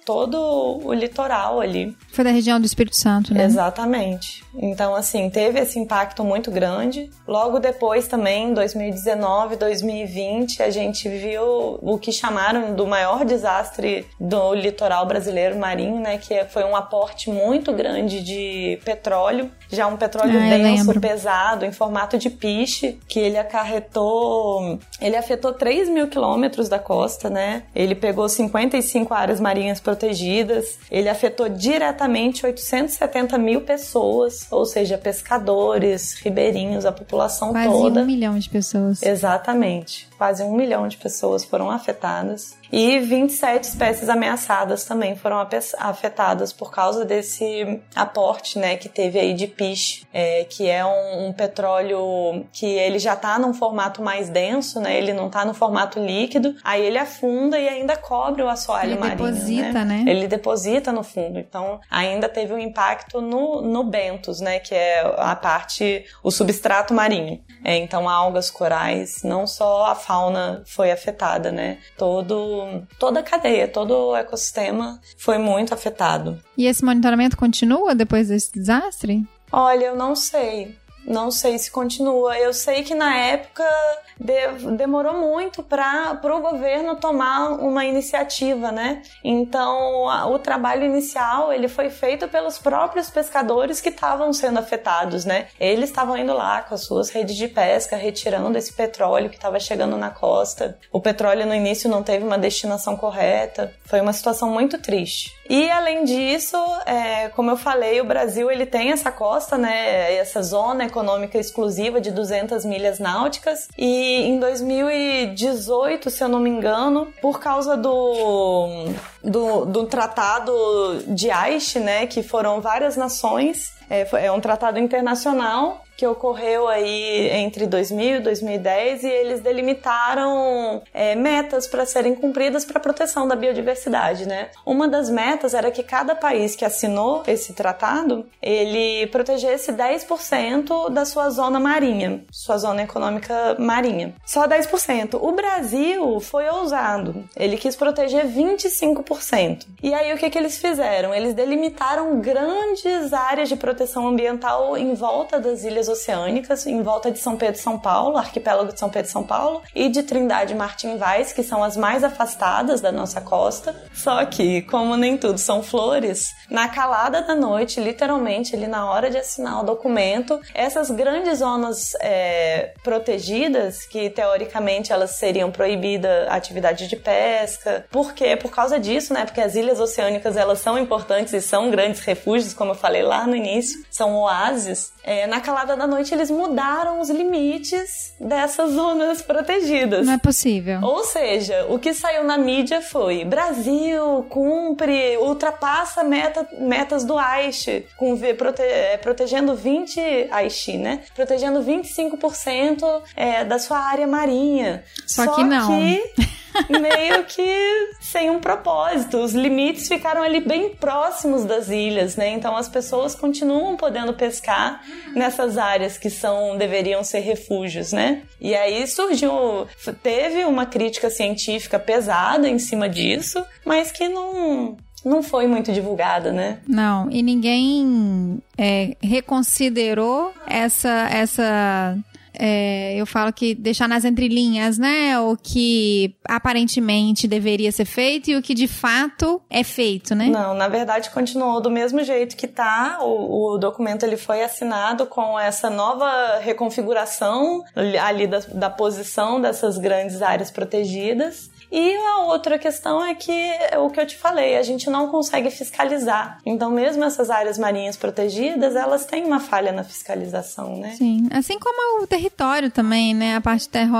Speaker 3: todo o litoral ali.
Speaker 2: Foi da região do Espírito Santo, né?
Speaker 3: Exatamente. Então, assim, teve esse impacto muito grande. Logo depois também, 2019, 2020, a gente viu o que chamaram do maior desastre do litoral brasileiro marinho, né, que foi um aporte muito grande de petróleo, já um petróleo ah, denso, pesado, em formato de piche, que ele acarretou. Ele afetou 3 mil quilômetros da costa, né? Ele pegou 55 áreas marinhas protegidas, ele afetou diretamente 870 mil pessoas, ou seja, pescadores, ribeirinhos, a população
Speaker 2: Quase
Speaker 3: toda.
Speaker 2: Quase um milhão de pessoas.
Speaker 3: Exatamente. Quase um milhão de pessoas foram afetadas. E 27 espécies ameaçadas também foram afetadas por causa desse aporte, né, que teve aí de piche, é, que é um, um, petróleo que ele já está num formato mais denso, né, ele não está no formato líquido, aí ele afunda e ainda cobre o assoalho
Speaker 2: ele
Speaker 3: marinho,
Speaker 2: deposita,
Speaker 3: né?
Speaker 2: né?
Speaker 3: Ele deposita no fundo, então ainda teve um impacto no, no bentos, né, que é a parte, o substrato marinho. É, então algas, corais, não só a fauna foi afetada, né, todo toda a cadeia, todo o ecossistema foi muito afetado.
Speaker 2: E esse monitoramento continua depois desse desastre?
Speaker 3: Olha, eu não sei. Não sei se continua. Eu sei que na época de, demorou muito para o governo tomar uma iniciativa, né? Então, a, o trabalho inicial ele foi feito pelos próprios pescadores que estavam sendo afetados, né? Eles estavam indo lá com as suas redes de pesca, retirando esse petróleo que estava chegando na costa. O petróleo no início não teve uma destinação correta. Foi uma situação muito triste. E além disso, é, como eu falei, o Brasil ele tem essa costa, né? Essa zona econômica exclusiva de 200 milhas náuticas. E em 2018, se eu não me engano, por causa do, do, do tratado de Aichi, né? Que foram várias nações é, é, um tratado internacional que ocorreu aí entre 2000 e 2010 e eles delimitaram é, metas para serem cumpridas para a proteção da biodiversidade, né? Uma das metas era que cada país que assinou esse tratado ele protegesse 10% da sua zona marinha, sua zona econômica marinha. Só 10%. O Brasil foi ousado. Ele quis proteger 25%. 25%. E aí o que, que eles fizeram? Eles delimitaram grandes áreas de proteção ambiental em volta das ilhas oceânicas, em volta de São Pedro e São Paulo, arquipélago de São Pedro e São Paulo, e de Trindade e Martim Vaz, que são as mais afastadas da nossa costa. Só que, como nem tudo são flores, na calada da noite, literalmente ali na hora de assinar o documento, essas grandes zonas é, protegidas, que teoricamente elas seriam proibida a atividade de pesca, por quê? Por causa disso, né? Porque as ilhas oceânicas elas são importantes e são grandes refúgios, como eu falei lá no início, são oásis. É, na calada da noite eles mudaram os limites dessas zonas protegidas.
Speaker 2: Não é possível.
Speaker 3: Ou seja, o que saiu na mídia foi Brasil cumpre, ultrapassa meta, metas do Aichi, com, prote, é, protegendo 20 Aichi, né? Protegendo 25% é, da sua área marinha.
Speaker 2: Só, Só que não. Que
Speaker 3: meio que sem um propósito. Os limites ficaram ali bem próximos das ilhas, né? Então as pessoas continuam podendo pescar nessas áreas que são deveriam ser refúgios, né? E aí surgiu, teve uma crítica científica pesada em cima disso, mas que não não foi muito divulgada, né?
Speaker 2: Não, e ninguém é, reconsiderou essa essa é, eu falo que deixar nas entrelinhas, né? O que aparentemente deveria ser feito e o que de fato é feito, né?
Speaker 3: Não, na verdade continuou do mesmo jeito que tá. O, o documento ele foi assinado com essa nova reconfiguração ali da, da posição dessas grandes áreas protegidas. E a outra questão é que é o que eu te falei, a gente não consegue fiscalizar. Então, mesmo essas áreas marinhas protegidas, elas têm uma falha na fiscalização, né?
Speaker 2: Sim, assim como o território também, né? A parte terro...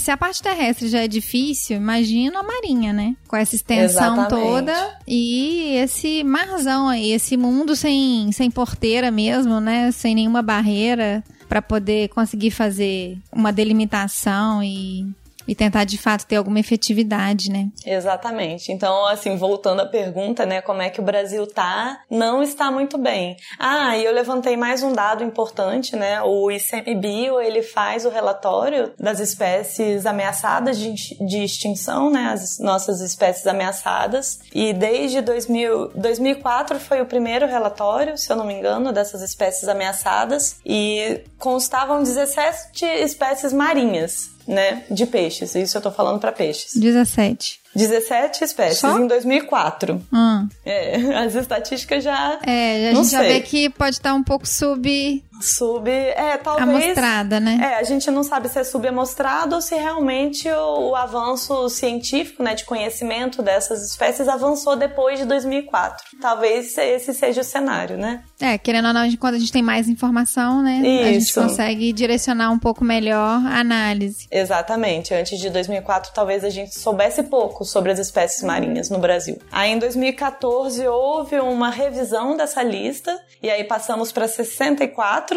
Speaker 2: Se a parte terrestre já é difícil, imagina a marinha, né? Com essa extensão Exatamente. toda e esse marzão aí, esse mundo sem, sem porteira mesmo, né? Sem nenhuma barreira para poder conseguir fazer uma delimitação e e tentar de fato ter alguma efetividade, né?
Speaker 3: Exatamente. Então, assim, voltando à pergunta, né, como é que o Brasil tá? Não está muito bem. Ah, e eu levantei mais um dado importante, né? O ICMBio, ele faz o relatório das espécies ameaçadas de, de extinção, né? As nossas espécies ameaçadas. E desde 2000, 2004 foi o primeiro relatório, se eu não me engano, dessas espécies ameaçadas. E constavam 17 espécies marinhas né, de peixes. Isso eu tô falando para peixes.
Speaker 2: 17.
Speaker 3: 17 espécies Só? em 2004. Hum. É, as estatísticas já.
Speaker 2: É, a gente já vê que pode estar um pouco sub.
Speaker 3: Sub. É, talvez.
Speaker 2: Amostrada, né?
Speaker 3: É, a gente não sabe se é subamostrado ou se realmente o, o, avanço científico, né, de conhecimento dessas espécies avançou depois de 2004. Talvez esse seja o cenário, né?
Speaker 2: É, querendo ou não, quando a gente tem mais informação, né? Isso. A gente consegue direcionar um pouco melhor a análise.
Speaker 3: Exatamente. Antes de 2004, talvez a gente soubesse pouco sobre as espécies marinhas no Brasil. Aí em 2014 houve uma revisão dessa lista e aí passamos para 64.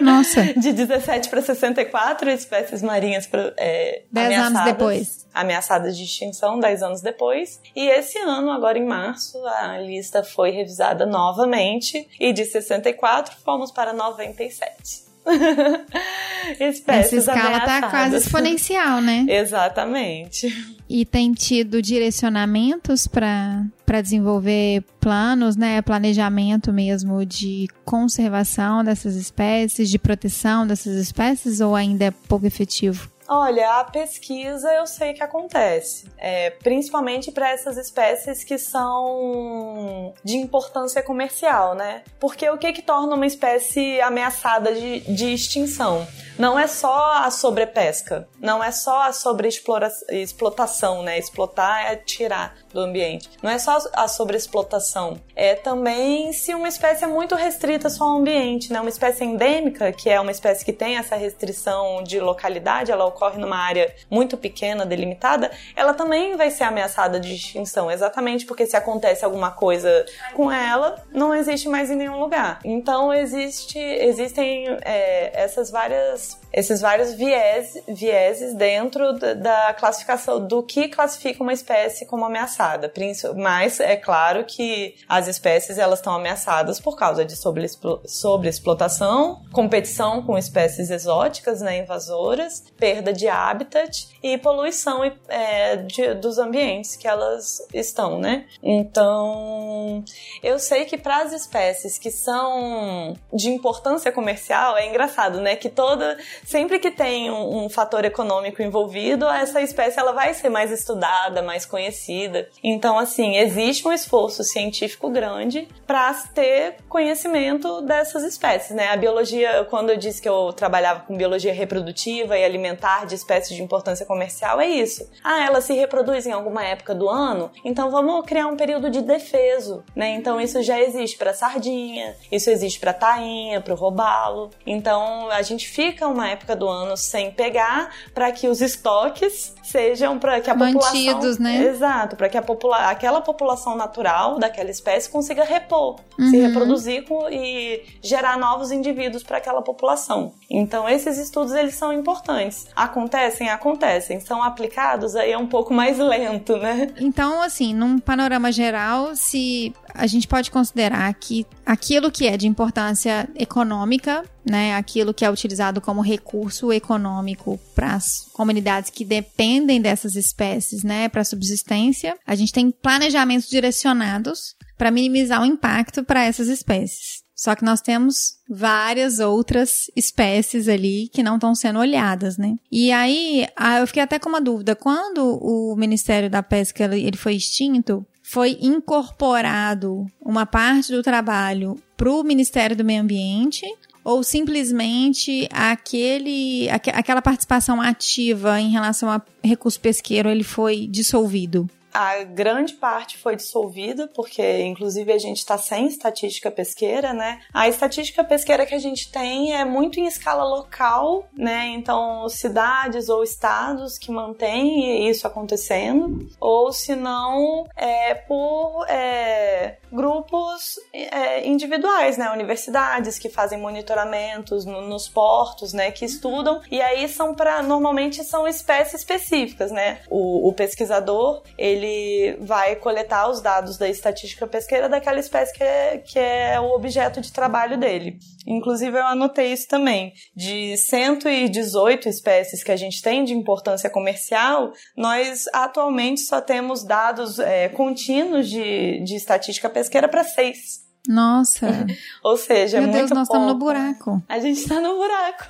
Speaker 2: Nossa.
Speaker 3: de 17 para 64 espécies marinhas é,
Speaker 2: 10 anos depois.
Speaker 3: Ameaçadas de extinção 10 anos depois. E esse ano, agora em março, a lista foi revisada novamente e de 64 fomos para 97.
Speaker 2: Essa escala ameaçadas. tá quase exponencial, né?
Speaker 3: Exatamente.
Speaker 2: E tem tido direcionamentos para desenvolver planos, né? Planejamento mesmo de conservação dessas espécies, de proteção dessas espécies, ou ainda é pouco efetivo?
Speaker 3: Olha, a pesquisa eu sei que acontece, é, principalmente para essas espécies que são de importância comercial, né? Porque o que, que torna uma espécie ameaçada de, de extinção? Não é só a sobrepesca, não é só a sobreexplotação, né? Explotar é tirar do ambiente. Não é só a sobreexplotação, é também se uma espécie é muito restrita só ao ambiente, né? Uma espécie endêmica, que é uma espécie que tem essa restrição de localidade, ela ocorre numa área muito pequena, delimitada, ela também vai ser ameaçada de extinção, exatamente porque se acontece alguma coisa com ela, não existe mais em nenhum lugar. Então existe, existem é, essas várias esses vários viés, vieses dentro da classificação do que classifica uma espécie como ameaçada. Mas é claro que as espécies elas estão ameaçadas por causa de sobreexplotação, competição com espécies exóticas, né, invasoras, perda de habitat e poluição é, de, dos ambientes que elas estão, né? Então, eu sei que para as espécies que são de importância comercial é engraçado, né? Que toda sempre que tem um, um, fator econômico envolvido, essa espécie ela vai ser mais estudada, mais conhecida. Então, assim, existe um esforço científico grande para ter conhecimento dessas espécies, né? A biologia, quando eu disse que eu trabalhava com biologia reprodutiva e alimentar de espécies de importância comercial, é isso. Ah, ela se reproduz em alguma época do ano, então vamos criar um período de defeso, né? Então isso já existe para sardinha, isso existe para tainha, para o robalo. Então a gente fica uma época do ano sem pegar para que os estoques sejam para que a
Speaker 2: Mantidos,
Speaker 3: população,
Speaker 2: né?
Speaker 3: Exato, para que a popula aquela população natural daquela espécie consiga repor, uhum. se reproduzir e gerar novos indivíduos para aquela população. Então esses estudos eles são importantes. Acontecem, acontecem. São aplicados aí é um pouco mais lento, né?
Speaker 2: Então, assim, num panorama geral, se a gente pode considerar que aquilo que é de importância econômica, né, aquilo que é utilizado como recurso econômico para as comunidades que dependem dessas espécies, né, para subsistência, a gente tem planejamentos direcionados para minimizar o impacto para essas espécies. Só que nós temos várias outras espécies ali que não estão sendo olhadas, né? E aí, eu fiquei até com uma dúvida. Quando o Ministério da Pesca ele foi extinto, foi incorporado uma parte do trabalho para o Ministério do Meio Ambiente ou simplesmente aquele, aquela participação ativa em relação a recurso pesqueiro ele foi dissolvido?
Speaker 3: A grande parte foi dissolvida, porque inclusive a gente está sem estatística pesqueira, né? A estatística pesqueira que a gente tem é muito em escala local, né? Então, cidades ou estados que mantêm isso acontecendo, ou se não, é por é, grupos é, individuais, né? Universidades que fazem monitoramentos no, nos portos, né? Que estudam, e aí são para, normalmente são espécies específicas, né? O, o pesquisador, ele ele vai coletar os dados da estatística pesqueira daquela espécie que é, que é o objeto de trabalho dele. Inclusive, eu anotei isso também. De 118 espécies que a gente tem de importância comercial, nós atualmente só temos dados é, contínuos de, de estatística pesqueira para seis.
Speaker 2: Nossa!
Speaker 3: Ou seja,
Speaker 2: Meu
Speaker 3: é
Speaker 2: Deus, nós
Speaker 3: pouco.
Speaker 2: estamos no buraco.
Speaker 3: A gente está no buraco.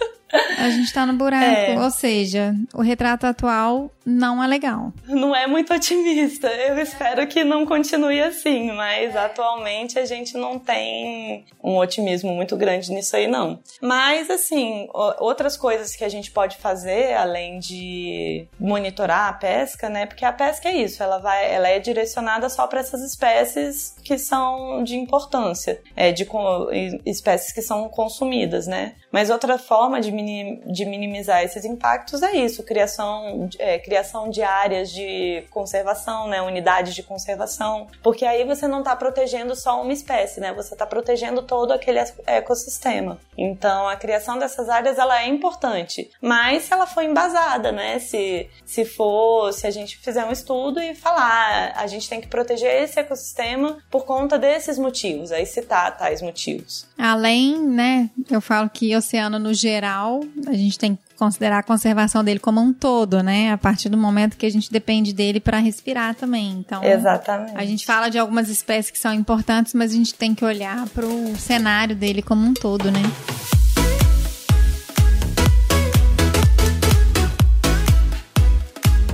Speaker 2: A gente tá no buraco. É. Ou seja, o retrato atual não é legal.
Speaker 3: Não é muito otimista. Eu espero que não continue assim, mas atualmente a gente não tem um otimismo muito grande nisso aí, não. Mas, assim, outras coisas que a gente pode fazer, além de monitorar a pesca, né? Porque a pesca é isso, ela, vai, ela é direcionada só para essas espécies que são de importância, é, de espécies que são consumidas, né? Mas outra forma de minim, de minimizar esses impactos é isso, criação, é, criação de áreas de conservação, né, unidades de conservação, porque aí você não está protegendo só uma espécie, né, você está protegendo todo aquele ecossistema. Então, a criação dessas áreas ela é importante, mas se ela for embasada, né, se, se for, se a gente fizer um estudo e falar, a gente tem que proteger esse ecossistema por conta desses motivos, aí citar tais motivos.
Speaker 2: Além, né, eu falo que oceano no geral a gente tem que considerar a conservação dele como um todo, né? A partir do momento que a gente depende dele para respirar também. Então,
Speaker 3: Exatamente.
Speaker 2: a gente fala de algumas espécies que são importantes, mas a gente tem que olhar para o cenário dele como um todo, né?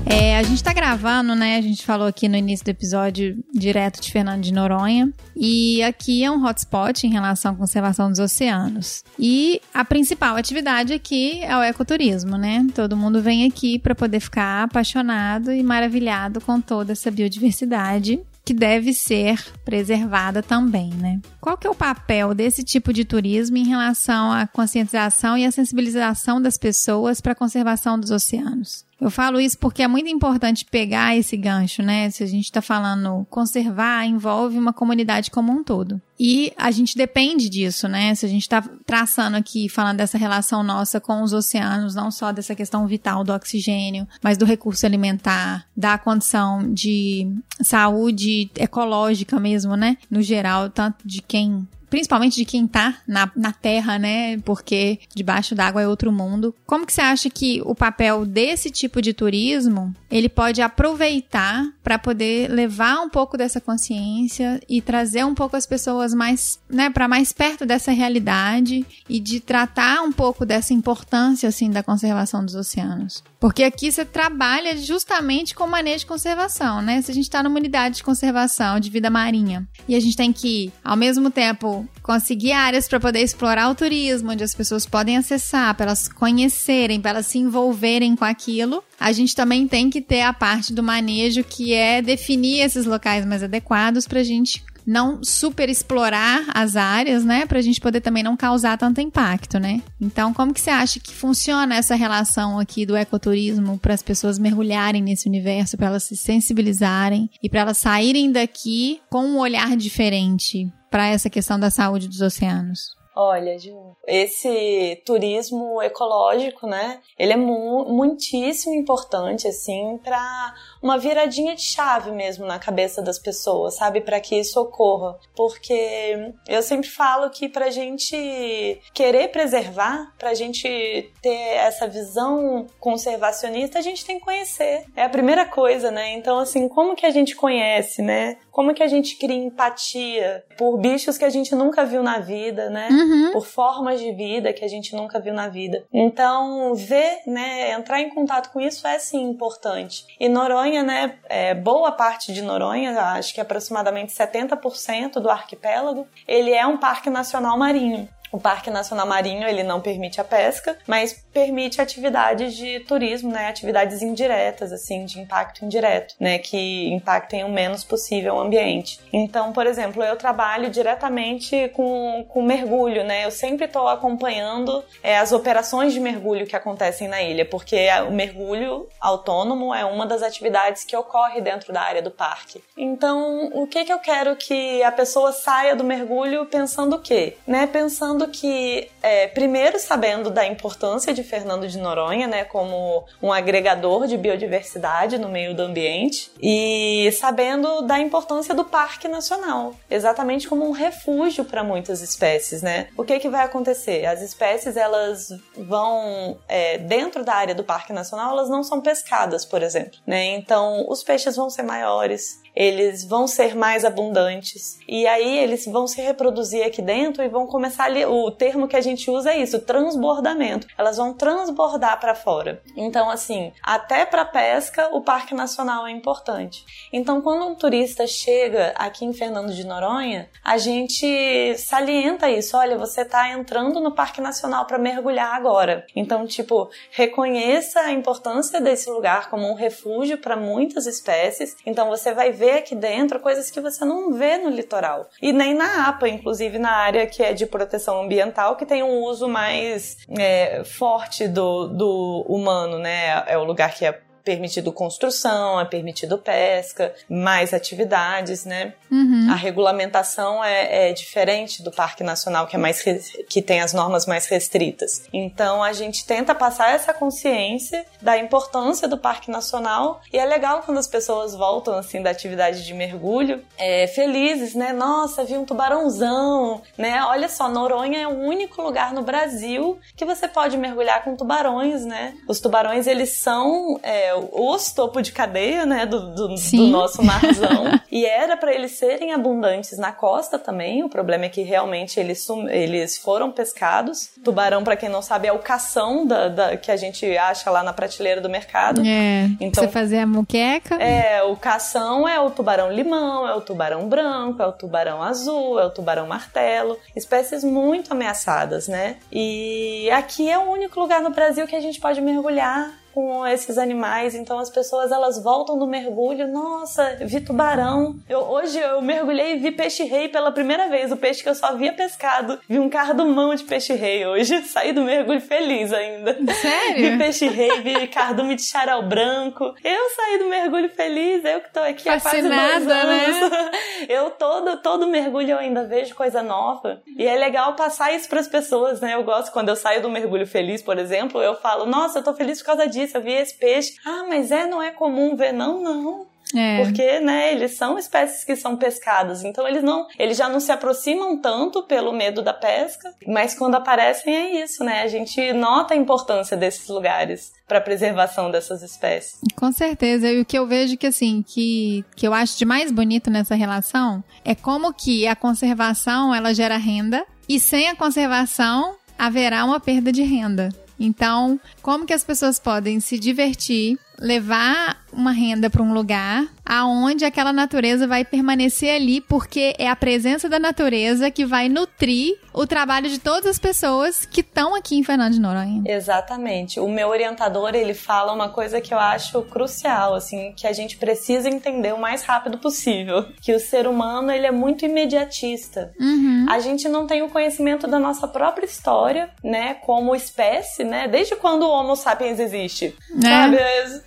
Speaker 2: É, a gente tá gravando, né? A gente falou aqui no início do episódio direto de Fernando de Noronha. E aqui é um hotspot em relação à conservação dos oceanos. E a principal atividade aqui é o ecoturismo, né? Todo mundo vem aqui para poder ficar apaixonado e maravilhado com toda essa biodiversidade que deve ser preservada também, né? Qual que é o papel desse tipo de turismo em relação à conscientização e à sensibilização das pessoas para a conservação dos oceanos? Eu falo isso porque é muito importante pegar esse gancho, né? Se a gente está falando conservar, envolve uma comunidade como um todo. E a gente depende disso, né? Se a gente está traçando aqui, falando dessa relação nossa com os oceanos, não só dessa questão vital do oxigênio, mas do recurso alimentar, da condição de saúde ecológica mesmo, né? No geral, tanto de quem principalmente de quem tá na, na terra, né? Porque debaixo d'água é outro mundo. Como que você acha que o papel desse tipo de turismo ele pode aproveitar para poder levar um pouco dessa consciência e trazer um pouco as pessoas mais, né, para mais perto dessa realidade e de tratar um pouco dessa importância assim da conservação dos oceanos? Porque aqui você trabalha justamente com manejo de conservação, né? Se a gente está numa unidade de conservação de vida marinha e a gente tem que, ao mesmo tempo, conseguir áreas para poder explorar o turismo, onde as pessoas podem acessar, para elas conhecerem, para elas se envolverem com aquilo, a gente também tem que ter a parte do manejo que é definir esses locais mais adequados para a gente não super explorar as áreas, né, para a gente poder também não causar tanto impacto, né? Então, como que você acha que funciona essa relação aqui do ecoturismo para as pessoas mergulharem nesse universo, para elas se sensibilizarem e para elas saírem daqui com um olhar diferente para essa questão da saúde dos oceanos?
Speaker 3: Olha, Ju, esse turismo ecológico, né? Ele é mu muitíssimo importante, assim, para uma viradinha de chave mesmo na cabeça das pessoas, sabe? Para que isso ocorra. Porque eu sempre falo que pra gente querer preservar, pra gente ter essa visão conservacionista, a gente tem que conhecer. É a primeira coisa, né? Então, assim, como que a gente conhece, né? Como que a gente cria empatia por bichos que a gente nunca viu na vida, né? Uhum por formas de vida que a gente nunca viu na vida. Então, ver, né, entrar em contato com isso é sim importante. E Noronha, né, é, boa parte de Noronha, acho que aproximadamente 70% do arquipélago, ele é um parque nacional marinho. O Parque Nacional Marinho ele não permite a pesca, mas permite atividades de turismo, né, atividades indiretas, assim, de impacto indireto, né, que impactem o menos possível o ambiente. Então, por exemplo, eu trabalho diretamente com, com mergulho, né, eu sempre estou acompanhando é, as operações de mergulho que acontecem na ilha, porque o mergulho autônomo é uma das atividades que ocorre dentro da área do parque. Então, o que que eu quero que a pessoa saia do mergulho pensando o quê? Né, pensando que, é, primeiro, sabendo da importância de Fernando de Noronha, né, como um agregador de biodiversidade no meio do ambiente, e sabendo da importância do Parque Nacional, exatamente como um refúgio para muitas espécies, né? O que que vai acontecer? As espécies elas vão é, dentro da área do Parque Nacional, elas não são pescadas, por exemplo, né? Então, os peixes vão ser maiores, eles vão ser mais abundantes. E aí eles vão se reproduzir aqui dentro e vão começar ali. O termo que a gente usa é isso, transbordamento. Elas vão transbordar para fora. Então, assim, até para pesca, o Parque Nacional é importante. Então, quando um turista chega aqui em Fernando de Noronha, a gente salienta isso. Olha, você está entrando no Parque Nacional para mergulhar agora. Então, tipo, reconheça a importância desse lugar como um refúgio para muitas espécies. Então, você vai ver vê aqui dentro coisas que você não vê no litoral. E nem na APA, inclusive na área que é de proteção ambiental, que tem um uso mais é, forte do, do humano, né? É o lugar que é permitido construção, é permitido pesca, mais atividades, né? Uhum. A regulamentação é, é, diferente do Parque Nacional, que é mais que tem as normas mais restritas. Então a gente tenta passar essa consciência da importância do Parque Nacional e é legal quando as pessoas voltam assim da atividade de mergulho, é, felizes, né? Nossa, vi um tubarãozão, né? Olha só, Noronha é o único lugar no Brasil que você pode mergulhar com tubarões, né? Os tubarões eles são é, os topo de cadeia, né, do, do, do nosso marzão. e era para eles serem abundantes na costa também. O problema é que realmente eles, eles foram pescados. Tubarão, para quem não sabe, é o cação da, da, que a gente acha lá na prateleira do mercado.
Speaker 2: É. Então, você fazer a muqueca.
Speaker 3: É, o cação é o tubarão limão, é o tubarão branco, é o tubarão azul, é o tubarão martelo. Espécies muito ameaçadas, né? E aqui é o único lugar no Brasil que a gente pode mergulhar com esses animais. Então as pessoas elas voltam do mergulho, nossa, vi tubarão. Eu, hoje eu mergulhei e vi peixe-rei pela primeira vez, o peixe que eu só havia pescado. Vi um cardumão de peixe-rei hoje. Saí do mergulho feliz ainda.
Speaker 2: Sério?
Speaker 3: Vi peixe-rei, vi cardume de charal branco. Eu saí do mergulho feliz, eu que tô aqui
Speaker 2: Fascinada,
Speaker 3: há quase dois anos.
Speaker 2: né?
Speaker 3: Eu todo, todo mergulho eu ainda vejo coisa nova. E é legal passar isso pras pessoas, né? Eu gosto quando eu saio do mergulho feliz, por exemplo, eu falo, nossa, eu tô feliz por causa disso, eu vi esse peixe. Ah, mas é, não é comum ver. Não, não.
Speaker 2: É.
Speaker 3: Porque, né, eles são espécies que são pescadas, então eles não, eles já não se aproximam tanto pelo medo da pesca, mas quando aparecem é isso, né? A gente nota a importância desses lugares para a preservação dessas espécies.
Speaker 2: Com certeza. E o que eu vejo que assim, que, que eu acho de mais bonito nessa relação é como que a conservação ela gera renda e sem a conservação haverá uma perda de renda. Então, como que as pessoas podem se divertir, levar uma renda para um lugar aonde aquela natureza vai permanecer ali, porque é a presença da natureza que vai nutrir o trabalho de todas as pessoas que estão aqui em Fernando de Noronha.
Speaker 3: Exatamente. O meu orientador, ele fala uma coisa que eu acho crucial, assim, que a gente precisa entender o mais rápido possível, que o ser humano, ele é muito imediatista.
Speaker 2: Uhum.
Speaker 3: A gente não tem o conhecimento da nossa própria história, né, como espécie, né? Desde quando o Homo sapiens existe,
Speaker 2: É.
Speaker 3: sabe?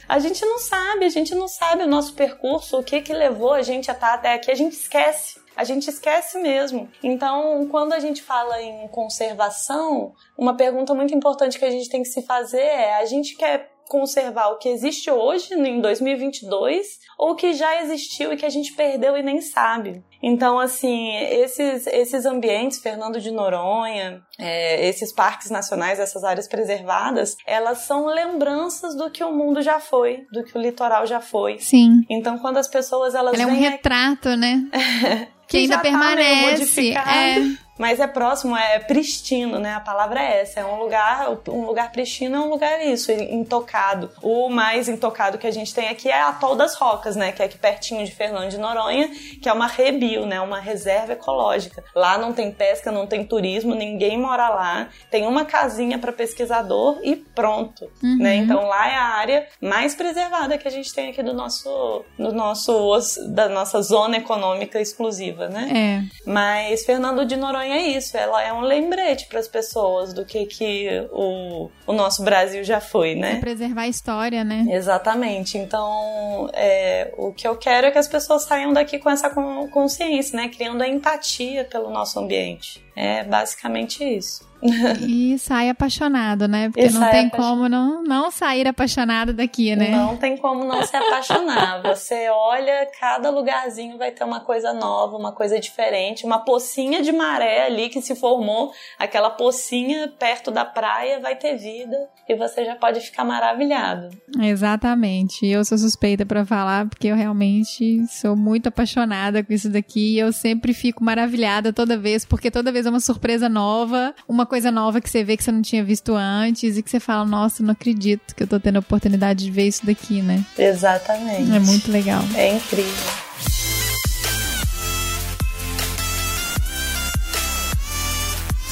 Speaker 3: A gente não sabe, a gente não sabe o nosso percurso, o que que levou a gente a estar até aqui, a gente esquece. A gente esquece mesmo. Então, quando a gente fala em conservação, uma pergunta muito importante que a gente tem que se fazer é: a gente quer conservar o que existe hoje, em 2022, ou o que já existiu e que a gente perdeu e nem sabe? Então, assim, esses, esses ambientes, Fernando de Noronha, é, esses parques nacionais, essas áreas preservadas, elas são lembranças do que o mundo já foi, do que o litoral já foi.
Speaker 2: Sim.
Speaker 3: Então, quando as pessoas elas
Speaker 2: Ela é um retrato, né? que ainda
Speaker 3: já tá meio
Speaker 2: permanece.
Speaker 3: modificado,
Speaker 2: É.
Speaker 3: Mas é próximo, é pristino, né? A palavra é essa. É um lugar, um lugar pristino é um lugar isso, intocado. O mais intocado que a gente tem aqui é Atol das Rocas, né? Que é aqui pertinho de Fernando de Noronha, que é uma rebio, né? Uma reserva ecológica. Lá não tem pesca, não tem turismo, ninguém mora lá. Tem uma casinha para pesquisador e pronto,
Speaker 2: Uhum.
Speaker 3: né? Então lá é a área mais preservada que a gente tem aqui do nosso, do nosso da nossa zona econômica exclusiva, né?
Speaker 2: É.
Speaker 3: Mas Fernando de Noronha é isso, ela é um lembrete para as pessoas do que, que o, o nosso Brasil já foi, né?
Speaker 2: Preservar a história, né?
Speaker 3: Exatamente. Então, é, o que eu quero é que as pessoas saiam daqui com essa con- consciência, né? Criando a empatia pelo nosso ambiente. É basicamente isso.
Speaker 2: E sai apaixonado, né? Porque
Speaker 3: E
Speaker 2: não tem como não, não sair apaixonado daqui, né?
Speaker 3: Não tem como não se apaixonar. Você olha, cada lugarzinho vai ter uma coisa nova, uma coisa diferente, uma pocinha de maré ali que se formou, aquela pocinha perto da praia vai ter vida e você já pode ficar maravilhado.
Speaker 2: Exatamente. Eu sou suspeita pra falar porque eu realmente sou muito apaixonada com isso daqui e eu sempre fico maravilhada toda vez, porque toda vez é uma surpresa nova, uma coisa nova que você vê que você não tinha visto antes e que você fala, nossa, não acredito que eu tô tendo a oportunidade de ver isso daqui, né?
Speaker 3: Exatamente.
Speaker 2: É muito legal.
Speaker 3: É incrível.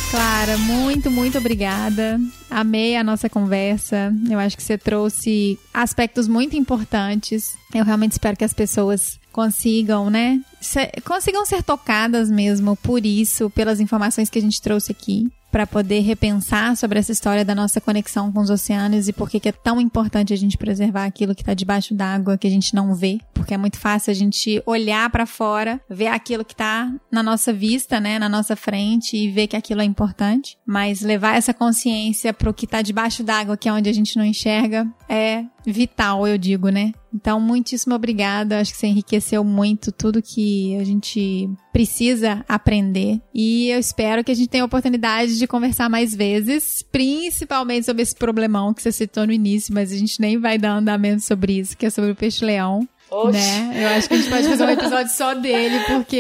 Speaker 2: Clara, muito, muito obrigada. Amei a nossa conversa. Eu acho que você trouxe aspectos muito importantes. Eu realmente espero que as pessoas consigam, né? se- consigam ser tocadas mesmo por isso, pelas informações que a gente trouxe aqui. Para poder repensar sobre essa história da nossa conexão com os oceanos e por que é tão importante a gente preservar aquilo que está debaixo d'água, que a gente não vê. Porque é muito fácil a gente olhar para fora, ver aquilo que está na nossa vista, né, na nossa frente e ver que aquilo é importante. Mas levar essa consciência pro que tá debaixo d'água, que é onde a gente não enxerga, é vital, eu digo, né? Então, muitíssimo obrigada. Acho que você enriqueceu muito tudo que a gente precisa aprender. E eu espero que a gente tenha a oportunidade de conversar mais vezes, principalmente sobre esse problemão que você citou no início, mas a gente nem vai dar andamento sobre isso, que é sobre o peixe-leão.
Speaker 3: Oxe.
Speaker 2: Né? Eu acho que a gente pode fazer um episódio só dele, porque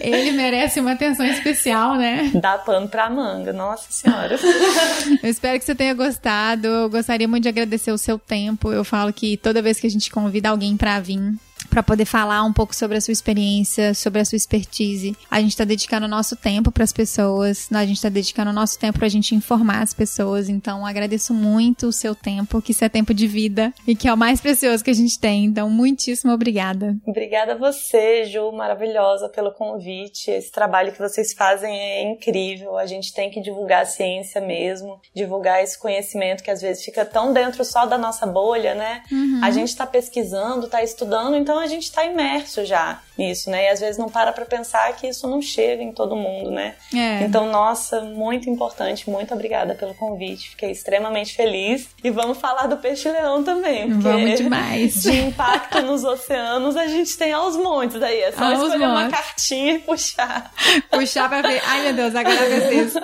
Speaker 2: ele merece uma atenção especial, né?
Speaker 3: Dá pano pra manga, nossa senhora.
Speaker 2: Eu espero que você tenha gostado. Eu gostaria muito de agradecer o seu tempo. Eu falo que toda vez que a gente convida alguém pra vir para poder falar um pouco sobre a sua experiência, sobre a sua expertise. A gente está dedicando o nosso tempo para as pessoas, a gente está dedicando o nosso tempo para a gente informar as pessoas. Então, agradeço muito o seu tempo, que isso é tempo de vida e que é o mais precioso que a gente tem. Então, muitíssimo obrigada.
Speaker 3: Obrigada a você, Ju, maravilhosa pelo convite. Esse trabalho que vocês fazem é incrível. A gente tem que divulgar a ciência mesmo, divulgar esse conhecimento que às vezes fica tão dentro só da nossa bolha, né? Uhum. A gente está pesquisando, está estudando, então a gente está imerso já nisso, né? E às vezes não para para pensar que isso não chega em todo mundo, né? É. Então, nossa, muito importante. Muito obrigada pelo convite. Fiquei extremamente feliz. E vamos falar do peixe-leão também.
Speaker 2: Porque vamos demais.
Speaker 3: De impacto nos oceanos, a gente tem aos montes aí. É só aos escolher montes. uma cartinha e puxar.
Speaker 2: Puxar pra ver. Ai, meu Deus, agora.
Speaker 3: Ai, meu Deus.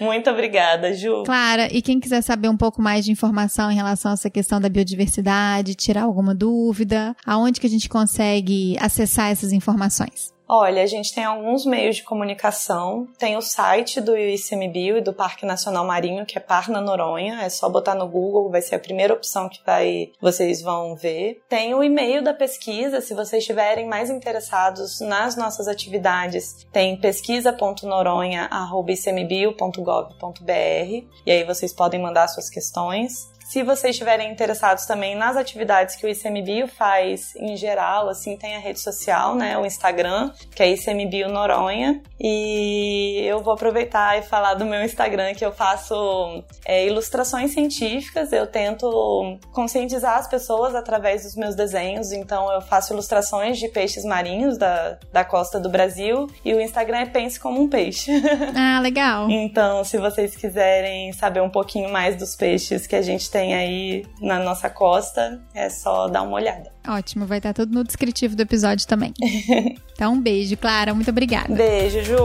Speaker 3: Muito obrigada, Ju.
Speaker 2: Clara, e quem quiser saber um pouco mais de informação em relação a essa questão da biodiversidade, tirar alguma dúvida, aonde que a gente consegue acessar essas informações?
Speaker 3: Olha, a gente tem alguns meios de comunicação. Tem o site do ICMBio e do Parque Nacional Marinho, que é Parna Noronha. É só botar no Google, vai ser a primeira opção que vai, vocês vão ver. Tem o e-mail da pesquisa, se vocês estiverem mais interessados nas nossas atividades. Tem pesquisa.noronha.icmbio.gov.br e aí vocês podem mandar suas questões. Se vocês estiverem interessados também nas atividades que o ICMBio faz em geral, assim, tem a rede social, né, o Instagram, que é ICMBio Noronha, e eu vou aproveitar e falar do meu Instagram, que eu faço é, ilustrações científicas, eu tento conscientizar as pessoas através dos meus desenhos, então eu faço ilustrações de peixes marinhos da, da costa do Brasil, e o Instagram é Pense Como um Peixe.
Speaker 2: Ah, legal.
Speaker 3: então, se vocês quiserem saber um pouquinho mais dos peixes que a gente tem tem aí na nossa costa, é só dar uma olhada.
Speaker 2: Ótimo, vai estar tudo no descritivo do episódio também. então, um beijo, Clara, muito obrigada.
Speaker 3: Beijo, Ju.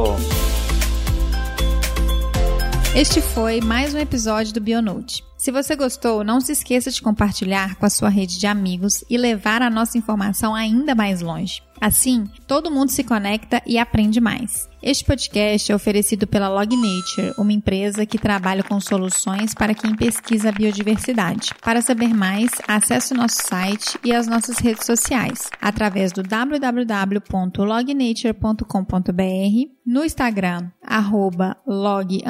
Speaker 2: Este foi mais um episódio do Bionote. Se você gostou, não se esqueça de compartilhar com a sua rede de amigos e levar a nossa informação ainda mais longe. Assim, todo mundo se conecta e aprende mais. Este podcast é oferecido pela Log Nature, uma empresa que trabalha com soluções para quem pesquisa a biodiversidade. Para saber mais, acesse o nosso site e as nossas redes sociais através do www.lognature.com.br, no Instagram arroba log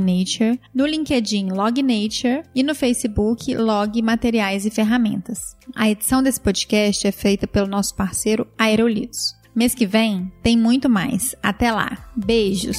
Speaker 2: nature, no LinkedIn Log Nature e no Facebook Log Materiais e Ferramentas. A edição desse podcast é feita pelo nosso parceiro Aerolitos. Mês que vem tem muito mais. Até lá. Beijos!